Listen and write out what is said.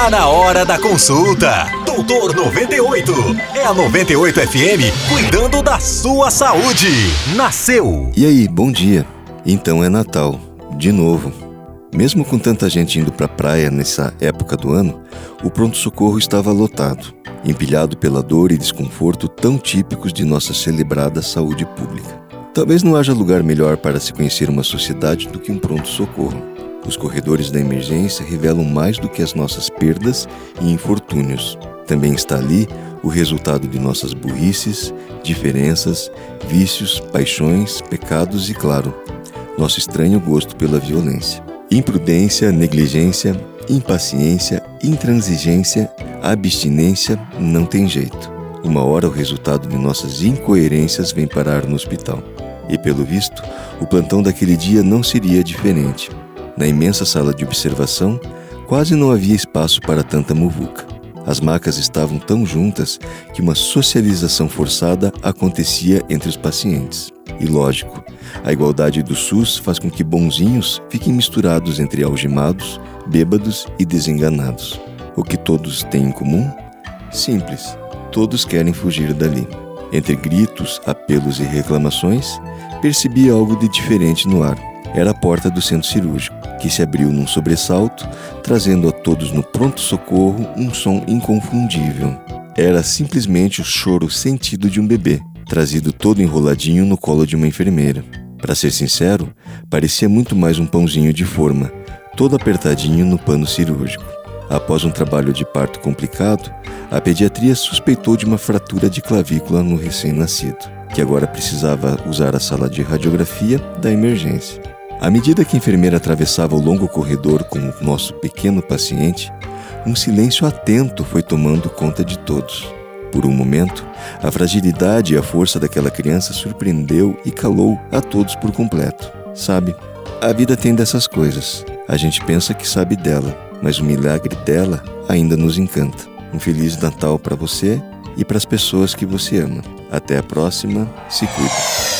Tá na hora da consulta. Doutor 98. É a 98 FM cuidando da sua saúde. Nasceu. E aí, bom dia. Então é Natal, de novo. Mesmo com tanta gente indo para a praia nessa época do ano, o pronto-socorro estava lotado, empilhado pela dor e desconforto tão típicos de nossa celebrada saúde pública. Talvez não haja lugar melhor para se conhecer uma sociedade do que um pronto-socorro. Os corredores da emergência revelam mais do que as nossas perdas e infortúnios. Também está ali o resultado de nossas burrices, diferenças, vícios, paixões, pecados e, claro, nosso estranho gosto pela violência. Imprudência, negligência, impaciência, intransigência, abstinência não tem jeito. Uma hora o resultado de nossas incoerências vem parar no hospital. E pelo visto, o plantão daquele dia não seria diferente. Na imensa sala de observação, quase não havia espaço para tanta muvuca. As macas estavam tão juntas que uma socialização forçada acontecia entre os pacientes. E lógico, a igualdade do SUS faz com que bonzinhos fiquem misturados entre algemados, bêbados e desenganados. O que todos têm em comum? Simples, todos querem fugir dali. Entre gritos, apelos e reclamações, percebi algo de diferente no ar. Era a porta do centro cirúrgico que se abriu num sobressalto, trazendo a todos no pronto-socorro um som inconfundível. Era simplesmente o choro sentido de um bebê, trazido todo enroladinho no colo de uma enfermeira. Para ser sincero, parecia muito mais um pãozinho de forma, todo apertadinho no pano cirúrgico. Após um trabalho de parto complicado, a pediatria suspeitou de uma fratura de clavícula no recém-nascido, que agora precisava usar a sala de radiografia da emergência. À medida que a enfermeira atravessava o longo corredor com o nosso pequeno paciente, um silêncio atento foi tomando conta de todos. Por um momento, a fragilidade e a força daquela criança surpreendeu e calou a todos por completo. Sabe, a vida tem dessas coisas. A gente pensa que sabe dela, mas o milagre dela ainda nos encanta. Um Feliz Natal para você e para as pessoas que você ama. Até a próxima, se cuida.